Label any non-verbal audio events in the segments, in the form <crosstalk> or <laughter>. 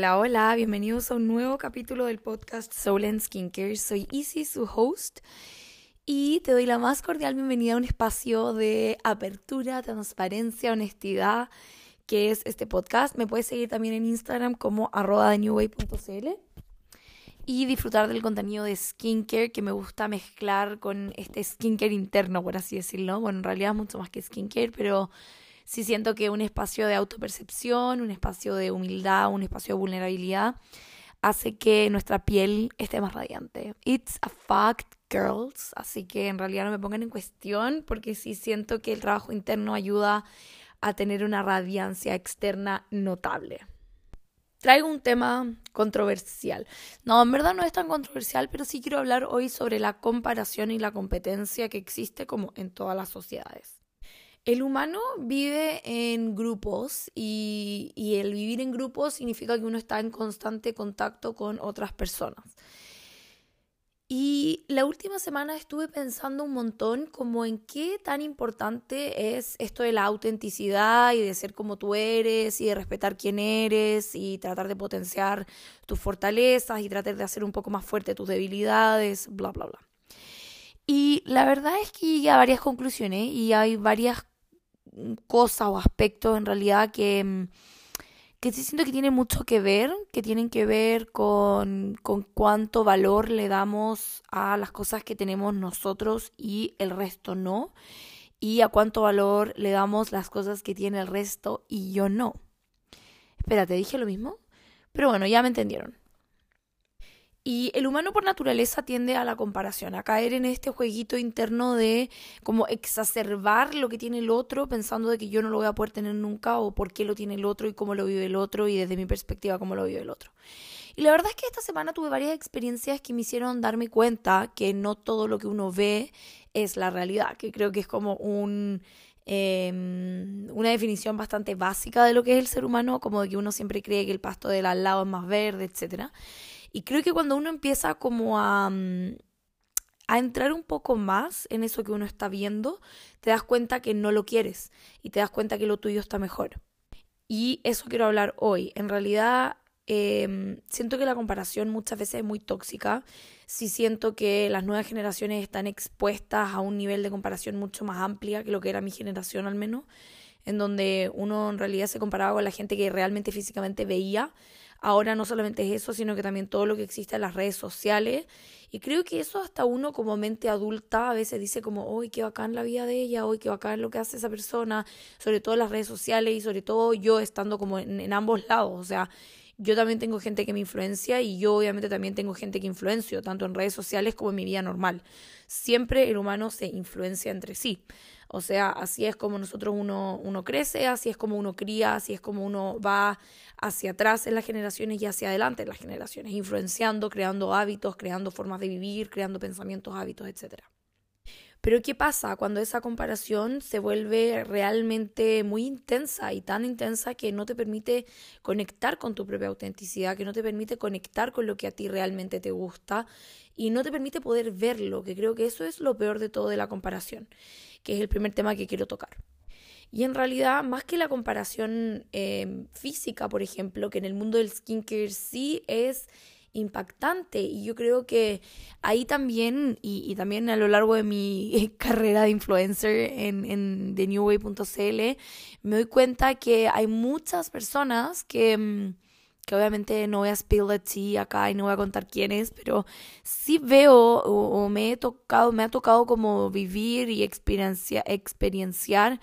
Hola, hola, bienvenidos a un nuevo capítulo del podcast Soul and Skincare. Soy Easy, su host, y te doy la más cordial bienvenida a un espacio de apertura, transparencia, honestidad, que es este podcast. Me puedes seguir también en Instagram como arroba y disfrutar del contenido de skincare que me gusta mezclar con este skincare interno, por así decirlo. Bueno, en realidad es mucho más que skincare, pero sí siento que un espacio de autopercepción, un espacio de humildad, un espacio de vulnerabilidad hace que nuestra piel esté más radiante. It's a fact, girls. Así que en realidad no me pongan en cuestión porque sí siento que el trabajo interno ayuda a tener una radiancia externa notable. Traigo un tema controversial. No, en verdad no es tan controversial, pero sí quiero hablar hoy sobre la comparación y la competencia que existe como en todas las sociedades. El humano vive en grupos y, el vivir en grupos significa que uno está en constante contacto con otras personas. Y la última semana estuve pensando un montón como en qué tan importante es esto de la autenticidad y de ser como tú eres y de respetar quién eres y tratar de potenciar tus fortalezas y tratar de hacer un poco más fuerte tus debilidades, bla, bla, bla. Y la verdad es que llegué a varias conclusiones y hay varias cosas o aspectos en realidad que, mm, que sí siento que tienen mucho que ver, que tienen que ver con, con cuánto valor le damos a las cosas que tenemos nosotros y el resto no, y a cuánto valor le damos las cosas que tiene el resto y yo no. Espérate, dije lo mismo, pero bueno, ya me entendieron. Y el humano por naturaleza tiende a la comparación, a caer en este jueguito interno de como exacerbar lo que tiene el otro, pensando de que yo no lo voy a poder tener nunca, o por qué lo tiene el otro y cómo lo vive el otro, y desde mi perspectiva cómo lo vive el otro. Y la verdad es que esta semana tuve varias experiencias que me hicieron darme cuenta que no todo lo que uno ve es la realidad, que creo que es como un... Em, una definición bastante básica de lo que es el ser humano, como de que uno siempre cree que el pasto del al lado es más verde, etcétera. Y creo que cuando uno empieza como a, mm, a entrar un poco más en eso que uno está viendo, te das cuenta que no lo quieres y te das cuenta que lo tuyo está mejor. Y eso quiero hablar hoy. En realidad, em, siento que la comparación muchas veces es muy tóxica. Sí siento que las nuevas generaciones están expuestas a un nivel de comparación mucho más amplia que lo que era mi generación al menos, en donde uno en realidad se comparaba con la gente que realmente físicamente veía Ahora no solamente es eso, sino que también todo lo que existe en las redes sociales. Y creo que eso hasta uno como mente adulta a veces dice como, uy, qué bacán la vida de ella, uy, qué bacán lo que hace esa persona, sobre todo en las redes sociales y sobre todo yo estando como en, en ambos lados. O sea, yo también tengo gente que me influencia y yo obviamente también tengo gente que influencio, tanto en redes sociales como en mi vida normal. Siempre el humano se influencia entre sí. O sea, así es como nosotros uno, uno crece, así es como uno cría, así es como uno va hacia atrás en las generaciones y hacia adelante en las generaciones, influenciando, creando hábitos, creando formas de vivir, creando pensamientos, hábitos, etc. Pero ¿qué pasa cuando esa comparación se vuelve realmente muy intensa y tan intensa que no te permite conectar con tu propia autenticidad, que no te permite conectar con lo que a ti realmente te gusta y no te permite poder verlo, que creo que eso es lo peor de todo de la comparación que es el primer tema que quiero tocar. Y en realidad, más que la comparación eh, física, por ejemplo, que en el mundo del skincare sí es impactante. Y yo creo que ahí también y, también a lo largo de mi <laughs> carrera de influencer en, en thenewway.cl me doy cuenta que hay muchas personas que mm, que obviamente no voy a spill the tea acá y no voy a contar quién es, pero sí veo o, me he tocado, me ha tocado como vivir y experiencia, experienciar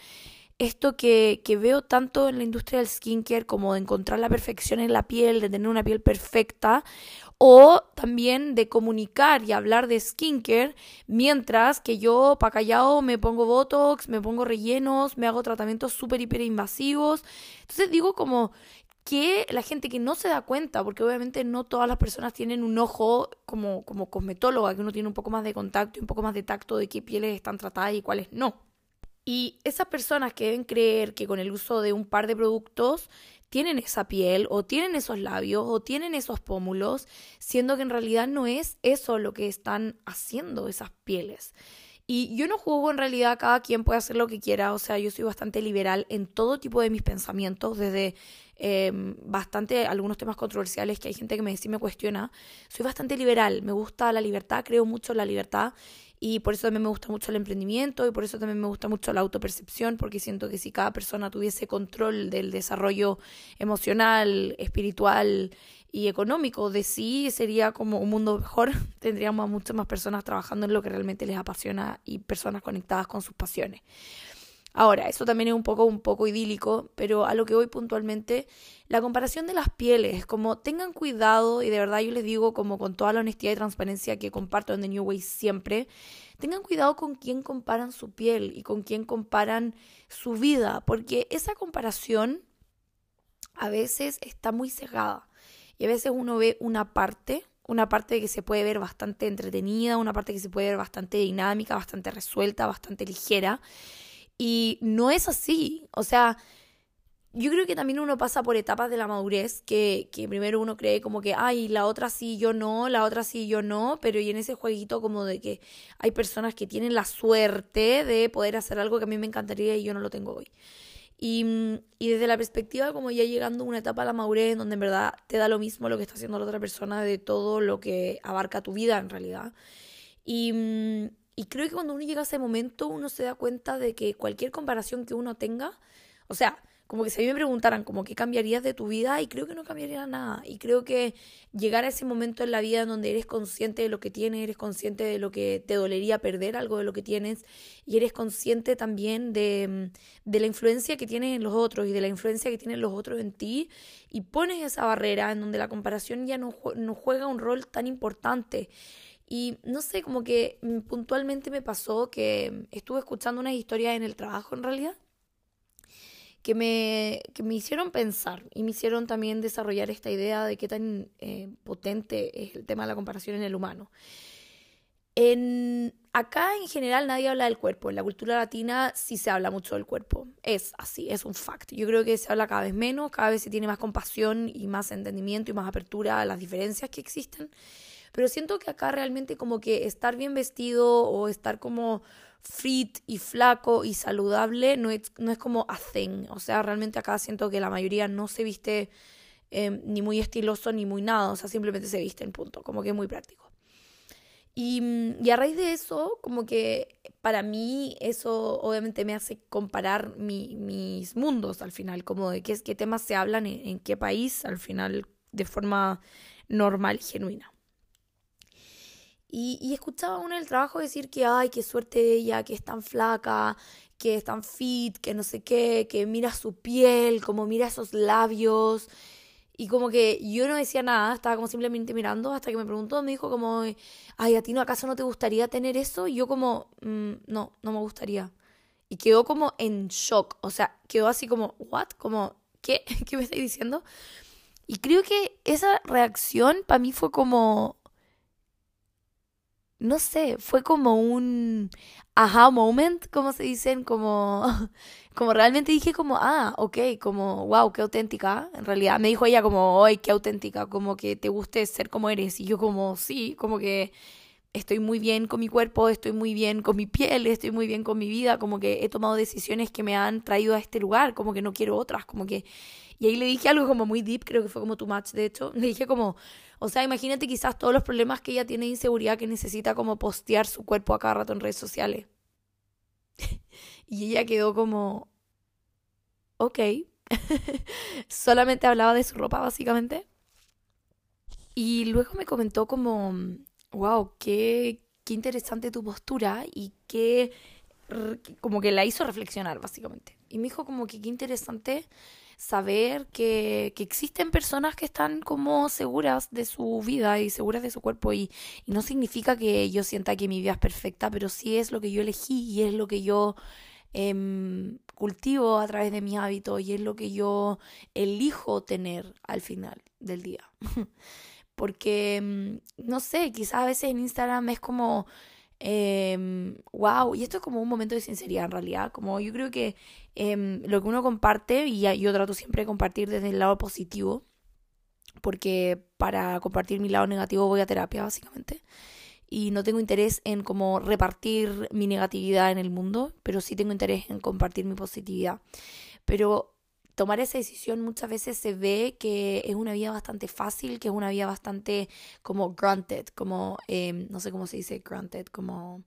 esto que, que, veo tanto en la industria del skincare como de encontrar la perfección en la piel, de tener una piel perfecta, o también de comunicar y hablar de skincare, mientras que yo, pa' callado, me pongo botox, me pongo rellenos, me hago tratamientos súper, hiper invasivos. Entonces digo como, que la gente que no se da cuenta, porque obviamente no todas las personas tienen un ojo como, como cosmetóloga, que uno tiene un poco más de contacto y un poco más de tacto de qué pieles están tratadas y cuáles no. Y esas personas que deben creer que con el uso de un par de productos tienen esa piel o tienen esos labios o tienen esos pómulos, siendo que en realidad no es eso lo que están haciendo esas pieles. Y yo no juzgo en realidad, cada quien puede hacer lo que quiera, o sea, yo soy bastante liberal en todo tipo de mis pensamientos, desde em, bastante algunos temas controversiales que hay gente que me, sí me cuestiona. Soy bastante liberal, me gusta la libertad, creo mucho en la libertad y por eso también me gusta mucho el emprendimiento y por eso también me gusta mucho la autopercepción, porque siento que si cada persona tuviese control del desarrollo emocional, espiritual y económico de sí, sería como un mundo mejor. <laughs> Tendríamos a muchas más personas trabajando en lo que realmente les apasiona y personas conectadas con sus pasiones. Ahora, eso también es un poco, un poco idílico, pero a lo que voy puntualmente, la comparación de las pieles, como tengan cuidado, y de verdad yo les digo como con toda la honestidad y transparencia que comparto en The New Way siempre, tengan cuidado con quién comparan su piel y con quién comparan su vida, porque esa comparación a veces está muy cegada y a veces uno ve una parte una parte que se puede ver bastante entretenida, una parte que se puede ver bastante dinámica, bastante resuelta, bastante ligera, y no es así. O sea, yo creo que también uno pasa por etapas de la madurez, que, que, primero uno cree como que, ay, la otra sí, yo no, la otra sí, yo no, pero y en ese jueguito como de que hay personas que tienen la suerte de poder hacer algo que a mí me encantaría y yo no lo tengo hoy. Y, y desde la perspectiva como ya llegando a una etapa de la madurez donde en verdad te da lo mismo lo que está haciendo la otra persona de todo lo que abarca tu vida en realidad. Y, y creo que cuando uno llega a ese momento, uno se da cuenta de que cualquier comparación que uno tenga, o sea, como que si a mí me preguntaran como qué cambiarías de tu vida, y creo que no cambiaría nada. Y creo que llegar a ese momento en la vida donde eres consciente de lo que tienes, eres consciente de lo que te dolería perder algo de lo que tienes, y eres consciente también de, de la influencia que tienes en los otros y de la influencia que tienen los otros en ti, y pones esa barrera en donde la comparación ya no, no juega un rol tan importante. Y no sé, como que mm, puntualmente me pasó que estuve escuchando unas historias en el trabajo en realidad que me, que me hicieron pensar y me hicieron también desarrollar esta idea de qué tan eh, potente es el tema de la comparación en el humano. En, acá en general nadie habla del cuerpo, en la cultura latina sí se habla mucho del cuerpo, es así, es un fact. Yo creo que se habla cada vez menos, cada vez se tiene más compasión y más entendimiento y más apertura a las diferencias que existen. Pero siento que acá realmente como que estar bien vestido o estar como fit y flaco y saludable no es, no es como a thing. O sea, realmente acá siento que la mayoría no se viste em, ni muy estiloso ni muy nada. O sea, simplemente se viste en punto. Como que muy práctico. Y, mm, y, a raíz de eso, como que para mí eso obviamente me hace comparar mi, mis mundos al final, como de qué, qué temas se hablan en, en qué país al final de forma normal y genuina. Y, escuchaba uno del trabajo decir que, ay, qué suerte ella, que es tan flaca, que es tan fit, que no sé qué, que mira su piel, como mira esos labios. Y como que yo no decía nada, estaba como simplemente mirando hasta que me preguntó, me dijo como, ay, ¿a ti no acaso no te gustaría tener eso? Y yo como, mm, no, no me gustaría. Y quedó como en shock, o sea, quedó así como, ¿what? Como, ¿qué? <laughs> ¿Qué me estáis diciendo? Y creo que esa reacción para mí fue como, no sé, fue como un aha moment, como se dicen, como, <laughs> como realmente dije como, ah, ok, como, wow, qué auténtica. En realidad me dijo ella como, ay, qué auténtica, como que te guste ser como eres. Y yo como, sí, como que estoy muy bien con mi cuerpo, estoy muy bien con mi piel, estoy muy bien con mi vida, como que he tomado decisiones que me han traído a este lugar, como que no quiero otras, como que... Y ahí le dije algo como muy deep, creo que fue como too much, de hecho. <laughs> Le dije como, o sea, imagínate quizás todos los problemas que ella tiene de inseguridad que necesita como postear su cuerpo a cada rato en redes sociales. <laughs> y ella quedó como, ok. <laughs> Solamente hablaba de su ropa, básicamente. Y luego me comentó como, wow, qué, qué interesante tu postura y qué, como que la hizo reflexionar, básicamente. Y me dijo como que qué interesante saber que, que, existen personas que están como seguras de su vida y seguras de su cuerpo y, no significa que yo sienta que mi vida es perfecta, pero sí es lo que yo elegí y es lo que yo eh, cultivo a través de mis hábitos y es lo que yo elijo tener al final del día. <laughs> Porque, em, no sé, quizás a veces en Instagram es como wow, y esto es como un momento de sinceridad en realidad, como yo creo que eh, lo que uno comparte, y yo trato siempre de compartir desde el lado positivo, porque para compartir mi lado negativo voy a terapia básicamente, y no tengo interés en como repartir mi negatividad en el mundo, pero sí tengo interés en compartir mi positividad. Pero tomar esa decisión muchas veces se ve que es una vida bastante fácil, que es una vida bastante como granted, como, em, no sé cómo se dice granted, como,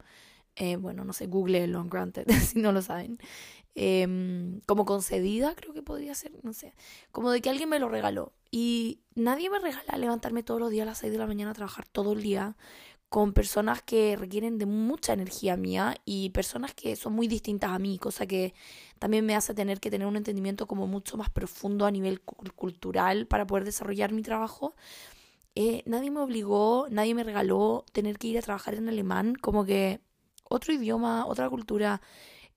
eh, bueno, no sé, google long granted, <laughs> si no lo saben. Em, como concedida, creo que podría ser, no sé, como de que alguien me lo regaló. Y nadie me regala levantarme todos los días a las 6 de la mañana a trabajar todo el día con personas que requieren de mucha energía mía y personas que son muy distintas a mí, cosa que también me hace tener que tener un entendimiento como mucho más profundo a nivel cultural para poder desarrollar mi trabajo. Eh, nadie me obligó, nadie me regaló tener que ir a trabajar en alemán, como que otro idioma, otra cultura.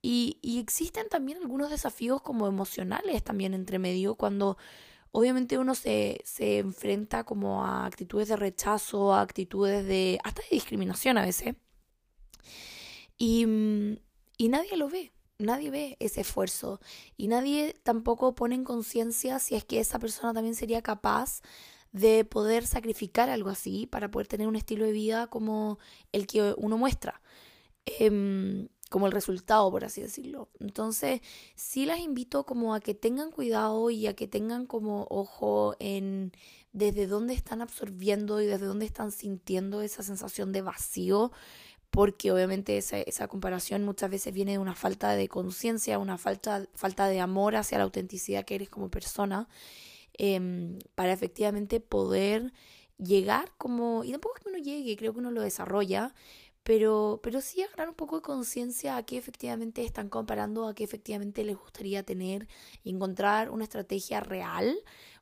Y, y existen también algunos desafíos como emocionales también entre medio cuando obviamente uno se, se enfrenta como a actitudes de rechazo, a actitudes de hasta de discriminación a veces. Y, mm, y nadie lo ve, nadie ve ese esfuerzo y nadie tampoco pone en conciencia si es que esa persona también sería capaz de poder sacrificar algo así para poder tener un estilo de vida como el que uno muestra. Eh, como el resultado, por así decirlo. Entonces, sí las invito como a que tengan cuidado y a que tengan como ojo en desde dónde están absorbiendo y desde dónde están sintiendo esa sensación de vacío, porque obviamente esa, esa comparación muchas veces viene de una falta de conciencia, una falta, falta de amor hacia la autenticidad que eres como persona, em, para efectivamente poder llegar como, y tampoco es que uno llegue, creo que uno lo desarrolla, pero, pero sí agarrar un poco de conciencia a qué efectivamente están comparando, a qué efectivamente les gustaría tener y encontrar una estrategia real,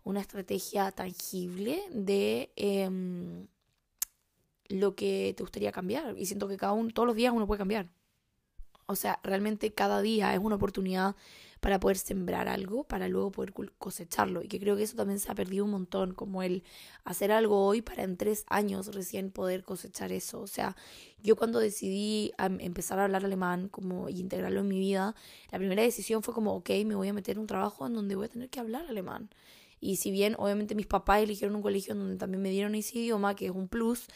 una estrategia tangible de em, lo que te gustaría cambiar. Y siento que cada uno, todos los días uno puede cambiar. O sea, realmente cada día es una oportunidad para poder sembrar algo, para luego poder cosecharlo. Y que creo que eso también se ha perdido un montón, como el hacer algo hoy para en tres años recién poder cosechar eso. O sea, yo cuando decidí empezar a hablar alemán como y integrarlo en mi vida, la primera decisión fue como, ok, me voy a meter en un trabajo en donde voy a tener que hablar alemán. Y si bien obviamente mis papás eligieron un colegio en donde también me dieron ese idioma, que es un plus,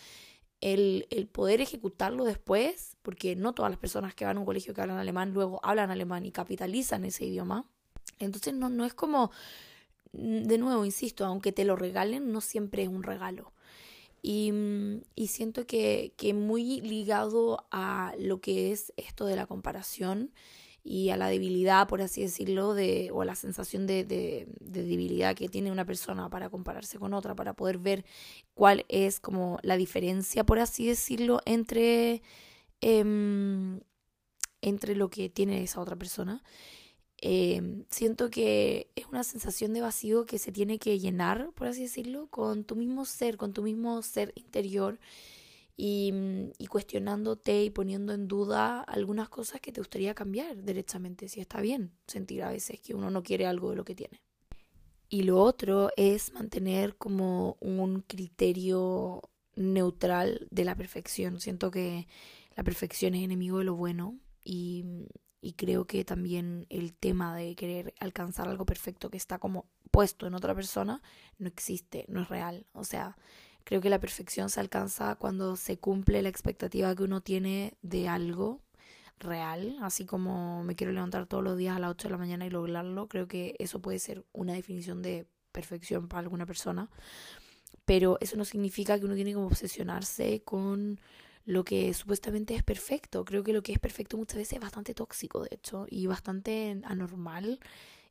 el, poder ejecutarlo después, porque no todas las personas que van a un colegio que hablan alemán luego hablan alemán y capitalizan ese idioma. Entonces no, no es como, mm, de nuevo, insisto, aunque te lo regalen, no siempre es un regalo. Y, mm, siento que muy ligado a lo que es esto de la comparación, y a la debilidad, por así decirlo, de, o a la sensación de, de, debilidad que tiene una persona para compararse con otra, para poder ver cuál es como la diferencia, por así decirlo, entre, em, entre lo que tiene esa otra persona. Em, siento que es una sensación de vacío que se tiene que llenar, por así decirlo, con tu mismo ser, con tu mismo ser interior y, mm, y, cuestionándote y poniendo en duda algunas cosas que te gustaría cambiar derechamente, si está bien sentir a veces que uno no quiere algo de lo que tiene. Y lo otro es mantener como un criterio neutral de la perfección. Siento que la perfección es enemigo de lo bueno y, y creo que también el tema de querer alcanzar algo perfecto que está como puesto en otra persona no existe, no es real. O sea, Creo que la perfección se alcanza cuando se cumple la expectativa que uno tiene de algo real, así como me quiero levantar todos los días a las 8 de la mañana y lograrlo. Creo que eso puede ser una definición de perfección para alguna persona, pero eso no significa que uno tiene que obsesionarse con lo que supuestamente es perfecto. Creo que lo que es perfecto muchas veces es bastante tóxico, de hecho, y bastante anormal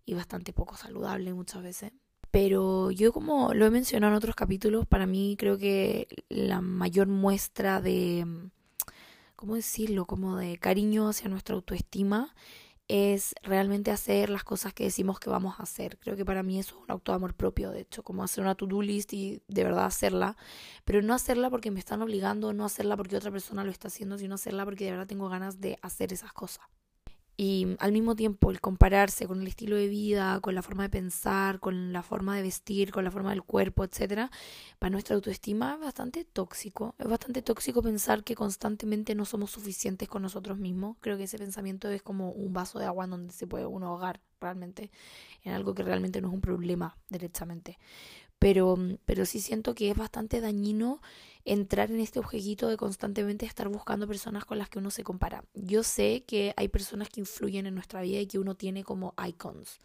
y bastante poco saludable muchas veces. Pero yo como lo he mencionado en otros capítulos, para mí creo que la mayor muestra de, ¿cómo decirlo? Como de cariño hacia nuestra autoestima es realmente hacer las cosas que decimos que vamos a hacer. Creo que para mí eso es un acto de amor propio, de hecho, como hacer una to-do list y de verdad hacerla, pero no hacerla porque me están obligando, no hacerla porque otra persona lo está haciendo, sino hacerla porque de verdad tengo ganas de hacer esas cosas. Y al mismo tiempo el compararse con el estilo de vida, con la forma de pensar, con la forma de vestir, con la forma del cuerpo, etcétera, para nuestra autoestima es bastante tóxico. Es bastante tóxico pensar que constantemente no somos suficientes con nosotros mismos. Creo que ese pensamiento es como un vaso de agua en donde se puede uno ahogar realmente en algo que realmente no es un problema derechamente. Pero, pero sí siento que es bastante dañino entrar en este objeto de constantemente estar buscando personas con las que uno se compara. Yo sé que hay personas que influyen en nuestra vida y que uno tiene como icons.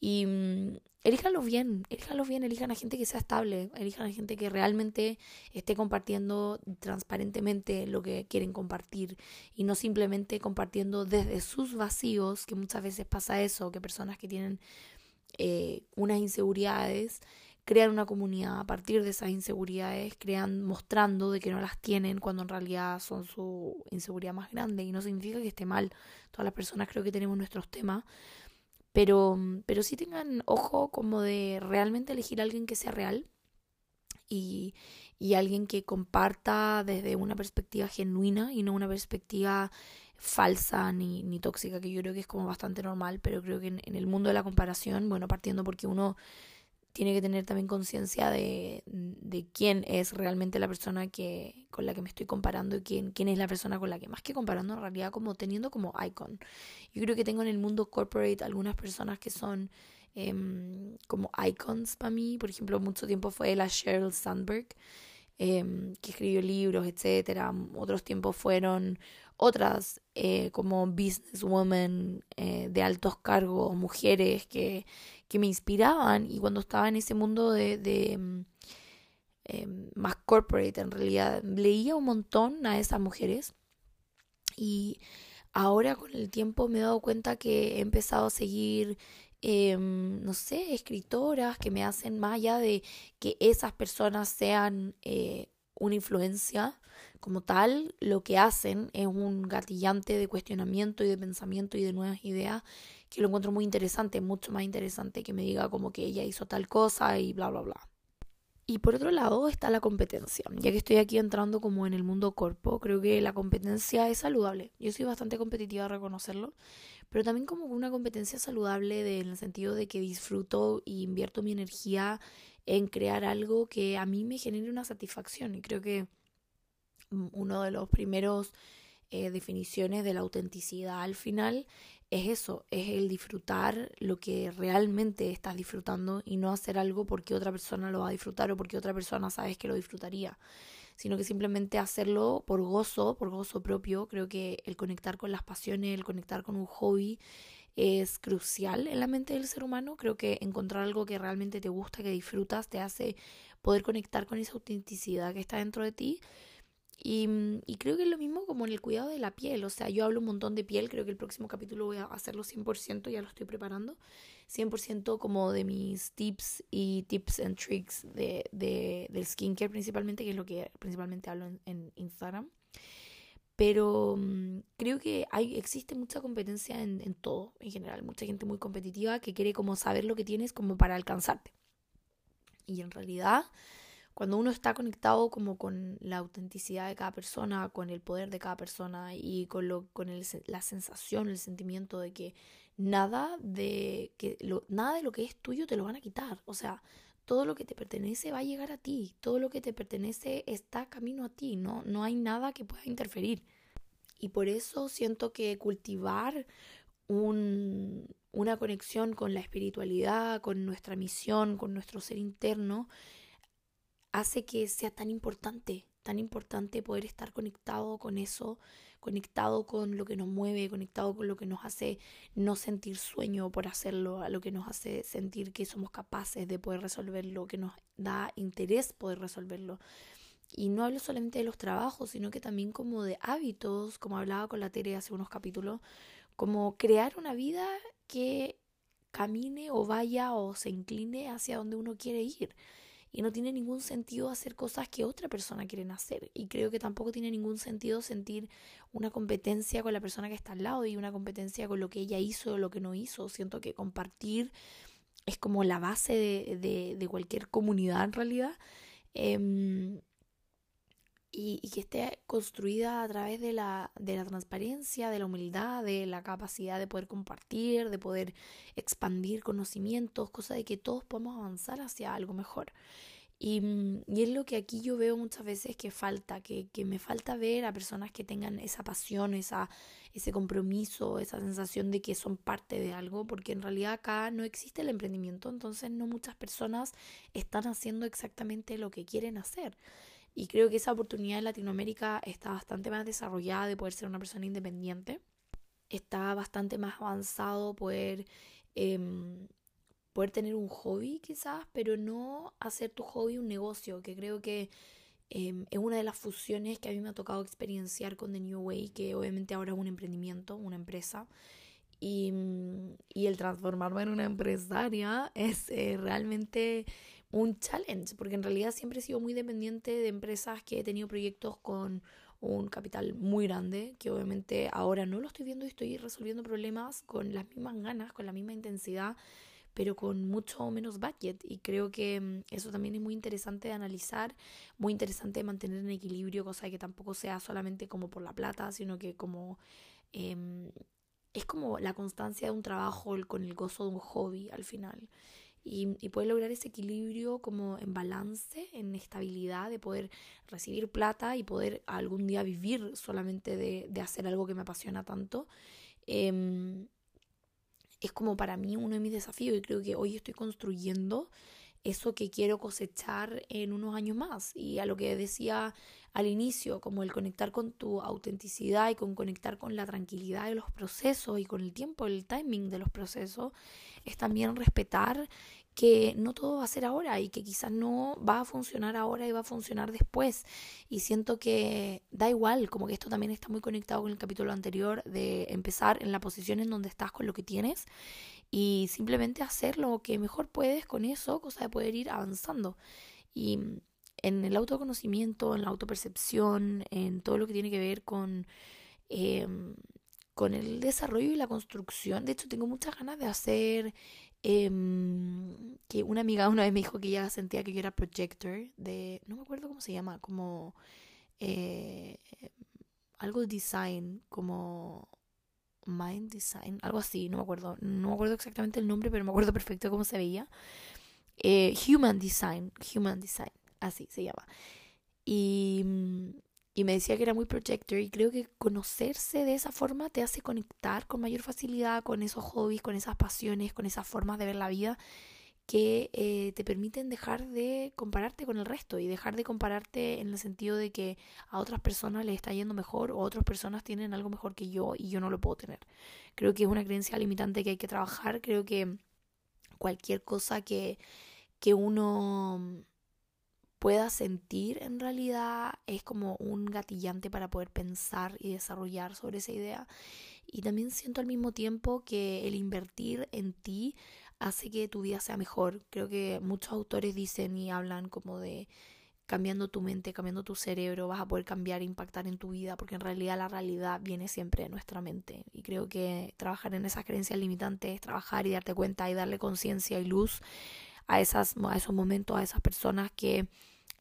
Y mm, elíjanlos bien, elíjanlos bien, elijan a gente que sea estable, elijan a gente que realmente esté compartiendo transparentemente lo que quieren compartir y no simplemente compartiendo desde sus vacíos, que muchas veces pasa eso, que personas que tienen eh, unas inseguridades crean una comunidad a partir de esas inseguridades, crean mostrando de que no las tienen cuando en realidad son su inseguridad más grande y no significa que esté mal. Todas las personas creo que tenemos nuestros temas, pero, pero sí tengan ojo como de realmente elegir a alguien que sea real y, y alguien que comparta desde una perspectiva genuina y no una perspectiva falsa ni, ni tóxica, que yo creo que es como bastante normal, pero creo que en, en el mundo de la comparación, bueno, partiendo porque uno tiene que tener también conciencia de, de, quién es realmente la persona que, con la que me estoy comparando y quién, quién es la persona con la que más que comparando en realidad como teniendo como icon. Yo creo que tengo en el mundo corporate algunas personas que son em, como icons para mí. Por ejemplo, mucho tiempo fue la Sheryl Sandberg, em, que escribió libros, etcétera. Otros tiempos fueron otras eh, como businesswomen eh, de altos cargos, mujeres que, que me inspiraban y cuando estaba en ese mundo de, de mm, em, más corporate en realidad leía un montón a esas mujeres. Y ahora con el tiempo me he dado cuenta que he empezado a seguir em, no sé, escritoras que me hacen más allá de que esas personas sean eh, una influencia como tal, lo que hacen es un gatillante de cuestionamiento y de pensamiento y de nuevas ideas que lo encuentro muy interesante, mucho más interesante que me diga como que ella hizo tal cosa y bla, bla, bla. Y por otro lado está la competencia. Ya que estoy aquí entrando como en el mundo corpo, creo que la competencia es saludable. Yo soy bastante competitiva a reconocerlo, pero también como una competencia saludable en el sentido de que disfruto y invierto mi energía en crear algo que a mí me genere una satisfacción. Y creo que uno de los primeros eh, definiciones de la autenticidad al final es eso, es el disfrutar lo que realmente estás disfrutando y no hacer algo porque otra persona lo va a disfrutar o porque otra persona sabes que lo disfrutaría, sino que simplemente hacerlo por gozo, por gozo propio. Creo que el conectar con las pasiones, el conectar con un hobby es crucial en la mente del ser humano. Creo que encontrar algo que realmente te gusta, que disfrutas, te hace poder conectar con esa autenticidad que está dentro de ti y, mm, y, creo que es lo mismo como en el cuidado de la piel. O sea, yo hablo un montón de piel, creo que el próximo capítulo voy a hacerlo 100%, ya lo estoy preparando. 100% como de mis tips y tips and tricks de, de, del skincare principalmente, que es lo que principalmente hablo en, Instagram. Pero mm, creo que hay, existe mucha competencia en, en todo, en general. Mucha gente muy competitiva que quiere como saber lo que tienes como para alcanzarte. Y en realidad cuando uno está conectado como con la autenticidad de cada persona, con el poder de cada persona y con, lo, con el, la sensación, el sentimiento de que nada de, que lo, nada de lo que es tuyo te lo van a quitar. O sea, todo lo que te pertenece va a llegar a ti, todo lo que te pertenece está camino a ti, no, no hay nada que pueda interferir. Y por eso siento que cultivar un, una conexión con la espiritualidad, con nuestra misión, con nuestro ser interno, hace que sea tan importante, tan importante poder estar conectado con eso, conectado con lo que nos mueve, conectado con lo que nos hace no sentir sueño por hacerlo, a lo que nos hace sentir que somos capaces de poder resolverlo, que nos da interés poder resolverlo. Y no hablo solamente de los trabajos, sino que también como de hábitos, como hablaba con la Tere hace unos capítulos, como crear una vida que camine o vaya o se incline hacia donde uno quiere ir y no tiene ningún sentido hacer cosas que otra persona quiere hacer y creo que tampoco tiene ningún sentido sentir una competencia con la persona que está al lado y una competencia con lo que ella hizo o lo que no hizo. Siento que compartir es como la base de, de, cualquier comunidad en realidad. Em, y, que esté construida a través de la, de la transparencia, de la humildad, de la capacidad de poder compartir, de poder expandir conocimientos, cosa de que todos podamos avanzar hacia algo mejor. Y, mm, y, es lo que aquí yo veo muchas veces que falta, que, que me falta ver a personas que tengan esa pasión, esa, ese compromiso, esa sensación de que son parte de algo, porque en realidad acá no existe el emprendimiento, entonces no muchas personas están haciendo exactamente lo que quieren hacer. Y creo que esa oportunidad en Latinoamérica está bastante más desarrollada de poder ser una persona independiente. Está bastante más avanzado poder eh, poder tener un hobby quizás, pero no hacer tu hobby un negocio, que creo que em, es una de las fusiones que a mí me ha tocado experienciar con The New Way, que obviamente ahora es un emprendimiento, una empresa. Y, y el transformarme en una empresaria es eh, realmente un challenge, porque en realidad siempre he sido muy dependiente de empresas que he tenido proyectos con un capital muy grande, que obviamente ahora no lo estoy viendo y estoy resolviendo problemas con las mismas ganas, con la misma intensidad pero con mucho menos budget. Y creo que mm, eso también es muy interesante de analizar, muy interesante de mantener en equilibrio, cosa que tampoco sea solamente como por la plata, sino que como... Em, es como la constancia de un trabajo con el gozo de un hobby al final. Y, y, poder lograr ese equilibrio como en balance, en estabilidad, de poder recibir plata y poder algún día vivir solamente de, hacer algo que me apasiona tanto. Eh, es como para mí uno de mis desafíos y creo que hoy estoy construyendo eso que quiero cosechar en unos años más. Y a lo que decía al inicio, como el conectar con tu autenticidad y con conectar con la tranquilidad de los procesos y con el tiempo, el timing de los procesos, es también respetar que no todo va a ser ahora y que quizás no va a funcionar ahora y va a funcionar después. Y siento que da igual, como que esto también está muy conectado con el capítulo anterior de empezar en la posición en donde estás con lo que tienes y simplemente hacer lo que mejor puedes con eso, cosa de poder ir avanzando. Y en el autoconocimiento, en la autopercepción, en todo lo que tiene que ver con... Em, con el desarrollo y la construcción. De hecho, tengo muchas ganas de hacer Em, que una amiga una vez me dijo que ella sentía que yo era projector de, no me acuerdo cómo se llama, como eh, algo de design, como mind design, algo así, no me acuerdo, no me acuerdo exactamente el nombre, pero me acuerdo perfecto cómo se veía. Eh, human design, human design, así se llama. Y mm, y me decía que era muy projector y creo que conocerse de esa forma te hace conectar con mayor facilidad con esos hobbies, con esas pasiones, con esas formas de ver la vida que eh, te permiten dejar de compararte con el resto y dejar de compararte en el sentido de que a otras personas les está yendo mejor o otras personas tienen algo mejor que yo y yo no lo puedo tener. Creo que es una creencia limitante que hay que trabajar, creo que cualquier cosa que, que uno pueda sentir en realidad es como un gatillante para poder pensar y desarrollar sobre esa idea. Y también siento al mismo tiempo que el invertir en ti hace que tu vida sea mejor. Creo que muchos autores dicen y hablan como de cambiando tu mente, cambiando tu cerebro, vas a poder cambiar e impactar en tu vida, porque en realidad la realidad viene siempre de nuestra mente. Y creo que trabajar en esas creencias limitantes, trabajar y darte cuenta y darle conciencia y luz a, esas, a esos momentos, a esas personas que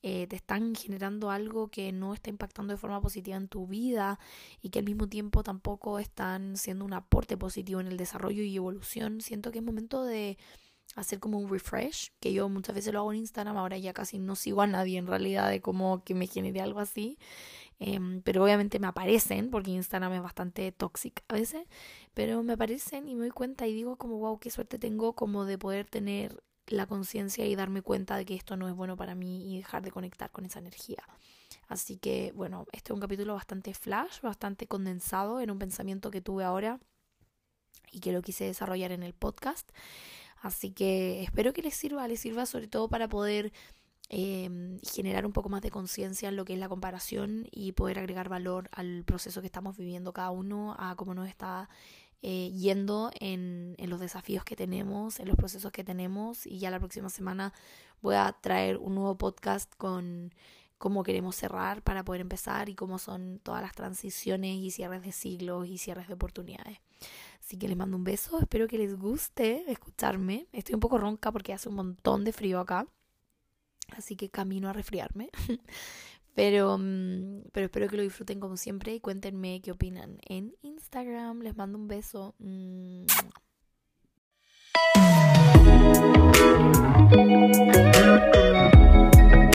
eh, te están generando algo que no está impactando de forma positiva en tu vida y que al mismo tiempo tampoco están siendo un aporte positivo en el desarrollo y evolución. Siento que es momento de hacer como un refresh, que yo muchas veces lo hago en Instagram, ahora ya casi no sigo a nadie en realidad de como que me genere algo así. Em, pero obviamente me aparecen, porque Instagram es bastante tóxico a veces, pero me aparecen y me doy cuenta y digo como, wow, qué suerte tengo como de poder tener la conciencia y darme cuenta de que esto no es bueno para mí y dejar de conectar con esa energía. Así que bueno, este es un capítulo bastante flash, bastante condensado en un pensamiento que tuve ahora y que lo quise desarrollar en el podcast. Así que espero que les sirva, les sirva sobre todo para poder em, generar un poco más de conciencia en lo que es la comparación y poder agregar valor al proceso que estamos viviendo cada uno, a cómo nos está eh, yendo en, en, los desafíos que tenemos, en los procesos que tenemos y ya la próxima semana voy a traer un nuevo podcast con cómo queremos cerrar para poder empezar y cómo son todas las transiciones y cierres de siglos y cierres de oportunidades. Así que les mando un beso, espero que les guste escucharme. Estoy un poco ronca porque hace un montón de frío acá, así que camino a resfriarme. <laughs> Pero, mm, pero espero que lo disfruten como siempre y cuéntenme qué opinan en Instagram. Les mando un beso. Mm.